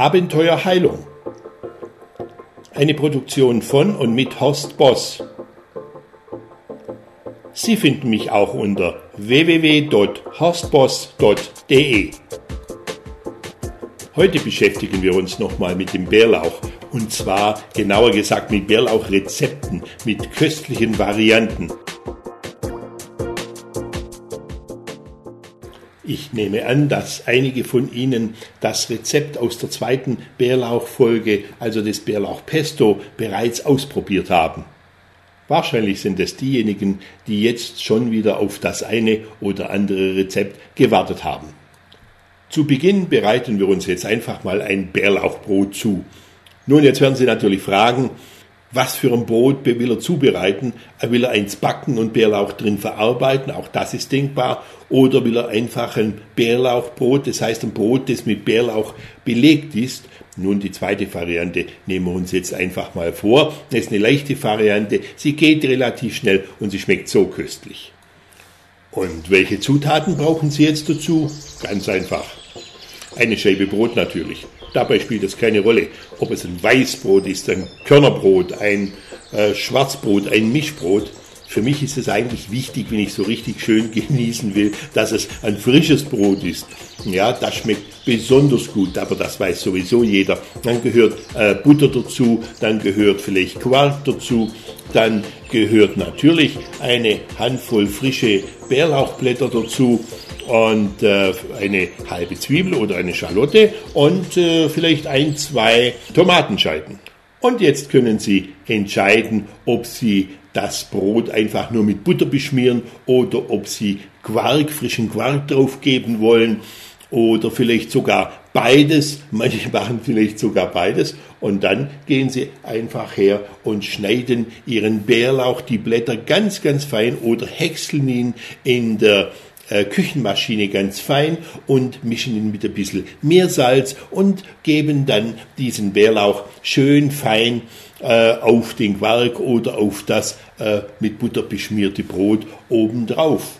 Abenteuer Heilung. Eine Produktion von und mit Horst Boss. Sie finden mich auch unter www.horstboss.de. Heute beschäftigen wir uns nochmal mit dem Bärlauch und zwar genauer gesagt mit Bärlauchrezepten, mit köstlichen Varianten. Ich nehme an, dass einige von Ihnen das Rezept aus der zweiten Bärlauchfolge, also des Bärlauchpesto, bereits ausprobiert haben. Wahrscheinlich sind es diejenigen, die jetzt schon wieder auf das eine oder andere Rezept gewartet haben. Zu Beginn bereiten wir uns jetzt einfach mal ein Bärlauchbrot zu. Nun, jetzt werden Sie natürlich fragen, was für ein Brot will er zubereiten? Will er eins backen und Bärlauch drin verarbeiten? Auch das ist denkbar. Oder will er einfach ein Bärlauchbrot, das heißt ein Brot, das mit Bärlauch belegt ist? Nun, die zweite Variante nehmen wir uns jetzt einfach mal vor. Das ist eine leichte Variante. Sie geht relativ schnell und sie schmeckt so köstlich. Und welche Zutaten brauchen Sie jetzt dazu? Ganz einfach. Eine Scheibe Brot natürlich. Dabei spielt es keine Rolle, ob es ein Weißbrot ist, ein Körnerbrot, ein äh, Schwarzbrot, ein Mischbrot. Für mich ist es eigentlich wichtig, wenn ich so richtig schön genießen will, dass es ein frisches Brot ist. Ja, das schmeckt besonders gut, aber das weiß sowieso jeder. Dann gehört äh, Butter dazu, dann gehört vielleicht Quark dazu, dann gehört natürlich eine Handvoll frische Bärlauchblätter dazu und äh, eine halbe Zwiebel oder eine Schalotte und äh, vielleicht ein, zwei Tomatenscheiben. Und jetzt können Sie entscheiden, ob Sie das Brot einfach nur mit Butter beschmieren oder ob Sie Quark, frischen Quark draufgeben wollen oder vielleicht sogar beides. Manche machen vielleicht sogar beides. Und dann gehen Sie einfach her und schneiden Ihren Bärlauch, die Blätter ganz, ganz fein oder häckseln ihn in der äh, Küchenmaschine ganz fein und mischen ihn mit ein bisschen Meersalz und geben dann diesen Bärlauch schön fein äh, auf den Quark oder auf das äh, mit Butter beschmierte Brot obendrauf.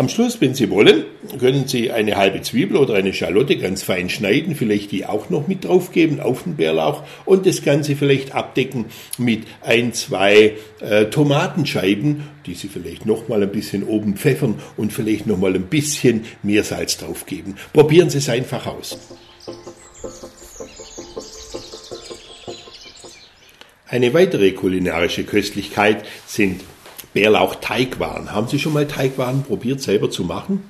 Am Schluss, wenn Sie wollen, können Sie eine halbe Zwiebel oder eine Schalotte ganz fein schneiden, vielleicht die auch noch mit draufgeben auf den Bärlauch und das Ganze vielleicht abdecken mit ein, zwei äh, Tomatenscheiben, die Sie vielleicht noch mal ein bisschen oben pfeffern und vielleicht noch mal ein bisschen Meersalz draufgeben. Probieren Sie es einfach aus. Eine weitere kulinarische Köstlichkeit sind Bärlauch-Teigwaren. Haben Sie schon mal Teigwaren probiert, selber zu machen?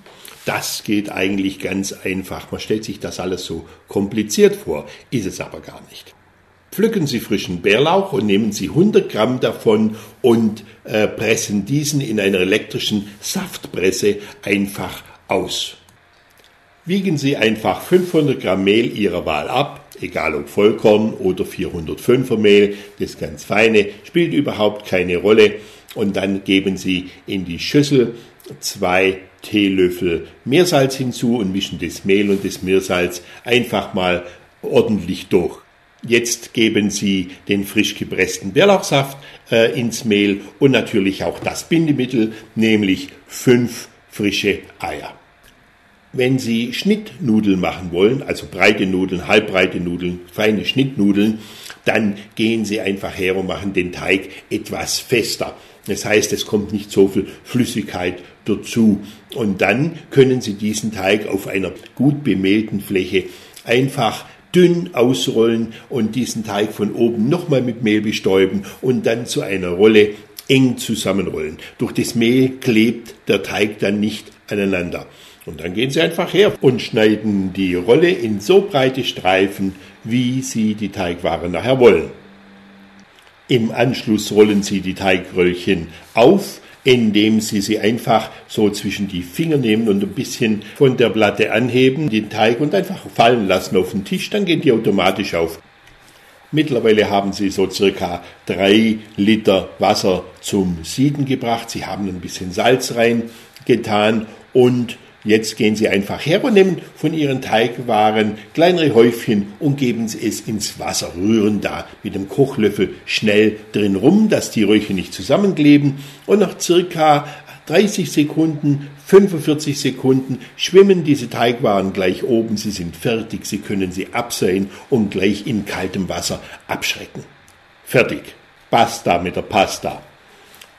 Das geht eigentlich ganz einfach. Man stellt sich das alles so kompliziert vor, ist es aber gar nicht. Pflücken Sie frischen Bärlauch und nehmen Sie 100 Gramm davon und äh, pressen diesen in einer elektrischen Saftpresse einfach aus. Wiegen Sie einfach 500 Gramm Mehl Ihrer Wahl ab, egal ob Vollkorn oder 405er Mehl, das ganz feine, spielt überhaupt keine Rolle und dann geben Sie in die Schüssel zwei Teelöffel Meersalz hinzu und mischen das Mehl und das Meersalz einfach mal ordentlich durch. Jetzt geben Sie den frisch gepressten Bärlauchsaft äh, ins Mehl und natürlich auch das Bindemittel, nämlich fünf frische Eier. Wenn Sie Schnittnudeln machen wollen, also breite Nudeln, halbbreite Nudeln, feine Schnittnudeln, dann gehen Sie einfach her und machen den Teig etwas fester. Das heißt, es kommt nicht so viel Flüssigkeit dazu. Und dann können Sie diesen Teig auf einer gut bemehlten Fläche einfach dünn ausrollen und diesen Teig von oben nochmal mit Mehl bestäuben und dann zu einer Rolle eng zusammenrollen. Durch das Mehl klebt der Teig dann nicht aneinander. Und dann gehen Sie einfach her und schneiden die Rolle in so breite Streifen, wie Sie die Teigware nachher wollen. Im Anschluss rollen Sie die Teigröllchen auf, indem Sie sie einfach so zwischen die Finger nehmen und ein bisschen von der Platte anheben, den Teig und einfach fallen lassen auf den Tisch, dann gehen die automatisch auf. Mittlerweile haben Sie so circa drei Liter Wasser zum Sieden gebracht. Sie haben ein bisschen Salz reingetan und Jetzt gehen Sie einfach her und nehmen von Ihren Teigwaren kleinere Häufchen und geben Sie es ins Wasser, rühren da mit dem Kochlöffel schnell drin rum, dass die Röllchen nicht zusammenkleben und nach circa 30 Sekunden, 45 Sekunden schwimmen diese Teigwaren gleich oben, sie sind fertig, Sie können sie absehen und gleich in kaltem Wasser abschrecken. Fertig. Basta mit der Pasta.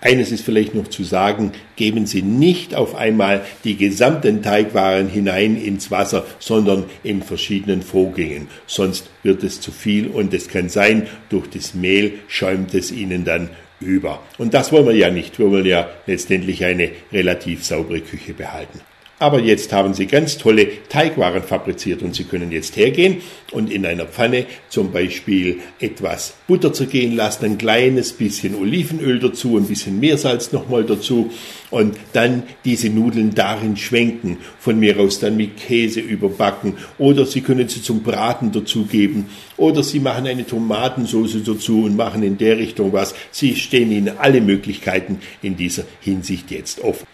Eines ist vielleicht noch zu sagen, geben Sie nicht auf einmal die gesamten Teigwaren hinein ins Wasser, sondern in verschiedenen Vorgängen. Sonst wird es zu viel und es kann sein, durch das Mehl schäumt es Ihnen dann über. Und das wollen wir ja nicht. Wir wollen ja letztendlich eine relativ saubere Küche behalten. Aber jetzt haben Sie ganz tolle Teigwaren fabriziert und Sie können jetzt hergehen und in einer Pfanne zum Beispiel etwas Butter zergehen lassen, ein kleines bisschen Olivenöl dazu, ein bisschen Meersalz nochmal dazu und dann diese Nudeln darin schwenken, von mir aus dann mit Käse überbacken oder Sie können sie zum Braten dazugeben oder Sie machen eine Tomatensauce dazu und machen in der Richtung was. Sie stehen Ihnen alle Möglichkeiten in dieser Hinsicht jetzt offen.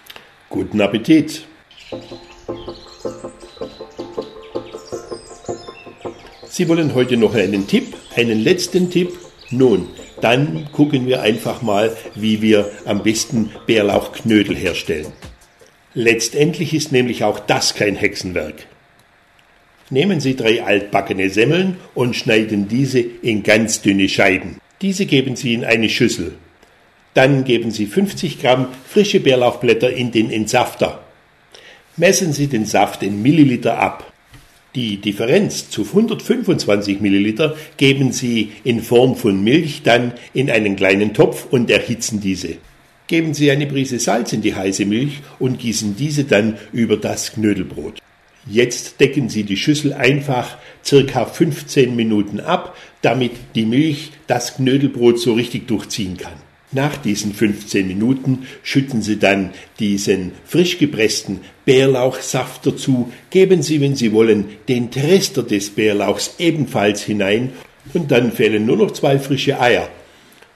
Guten Appetit! Sie wollen heute noch einen Tipp, einen letzten Tipp? Nun, dann gucken wir einfach mal, wie wir am besten Bärlauchknödel herstellen. Letztendlich ist nämlich auch das kein Hexenwerk. Nehmen Sie drei altbackene Semmeln und schneiden diese in ganz dünne Scheiben. Diese geben Sie in eine Schüssel. Dann geben Sie 50 Gramm frische Bärlauchblätter in den Entsafter. Messen Sie den Saft in Milliliter ab. Die Differenz zu 125 Milliliter geben Sie in Form von Milch dann in einen kleinen Topf und erhitzen diese. Geben Sie eine Prise Salz in die heiße Milch und gießen diese dann über das Knödelbrot. Jetzt decken Sie die Schüssel einfach circa 15 Minuten ab, damit die Milch das Knödelbrot so richtig durchziehen kann. Nach diesen 15 Minuten schütten Sie dann diesen frisch gepressten Bärlauchsaft dazu, geben Sie, wenn Sie wollen, den Trester des Bärlauchs ebenfalls hinein und dann fehlen nur noch zwei frische Eier.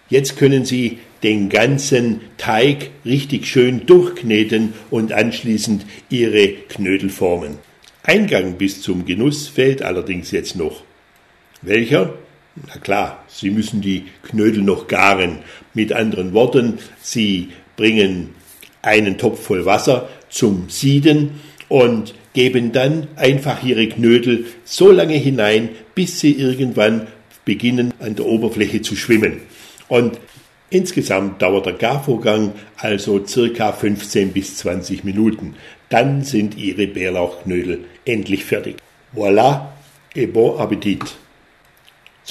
Jetzt können Sie den ganzen Teig richtig schön durchkneten und anschließend Ihre Knödel formen. Eingang bis zum Genuss fehlt allerdings jetzt noch. Welcher? Na klar, Sie müssen die Knödel noch garen. Mit anderen Worten, Sie bringen einen Topf voll Wasser zum Sieden und geben dann einfach Ihre Knödel so lange hinein, bis sie irgendwann beginnen an der Oberfläche zu schwimmen. Und insgesamt dauert der Garvorgang also circa 15 bis 20 Minuten. Dann sind Ihre Bärlauchknödel endlich fertig. Voilà et bon appétit!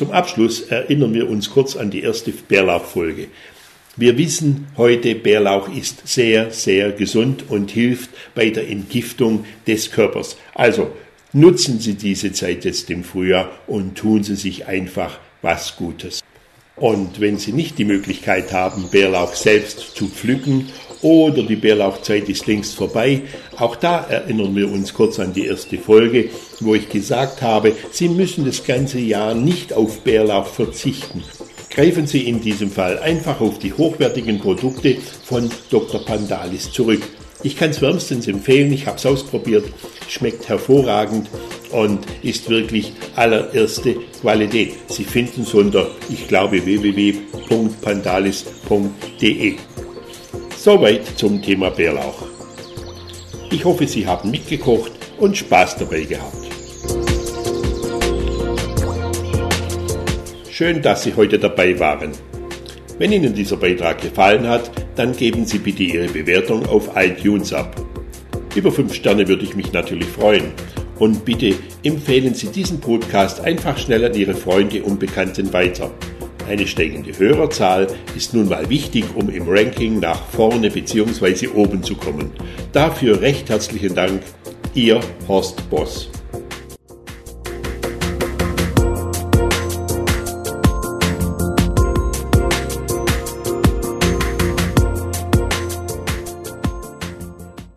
Zum Abschluss erinnern wir uns kurz an die erste Bärlauchfolge. Wir wissen heute, Bärlauch ist sehr, sehr gesund und hilft bei der Entgiftung des Körpers. Also nutzen Sie diese Zeit jetzt im Frühjahr und tun Sie sich einfach was Gutes. Und wenn Sie nicht die Möglichkeit haben, Bärlauch selbst zu pflücken oder die Bärlauchzeit ist längst vorbei. Auch da erinnern wir uns kurz an die erste Folge, wo ich gesagt habe, Sie müssen das ganze Jahr nicht auf Bärlauch verzichten. Greifen Sie in diesem Fall einfach auf die hochwertigen Produkte von Dr. Pandalis zurück. Ich kann es wärmstens empfehlen, ich habe es ausprobiert, schmeckt hervorragend und ist wirklich allererste Qualität. Sie finden es unter, ich glaube, www.pandalis.de. Soweit zum Thema Bärlauch. Ich hoffe, Sie haben mitgekocht und Spaß dabei gehabt. Schön, dass Sie heute dabei waren. Wenn Ihnen dieser Beitrag gefallen hat, dann geben Sie bitte Ihre Bewertung auf iTunes ab. Über 5 Sterne würde ich mich natürlich freuen. Und bitte empfehlen Sie diesen Podcast einfach schnell an Ihre Freunde und Bekannten weiter. Eine steigende Hörerzahl ist nun mal wichtig, um im Ranking nach vorne bzw. oben zu kommen. Dafür recht herzlichen Dank, Ihr Horst Boss.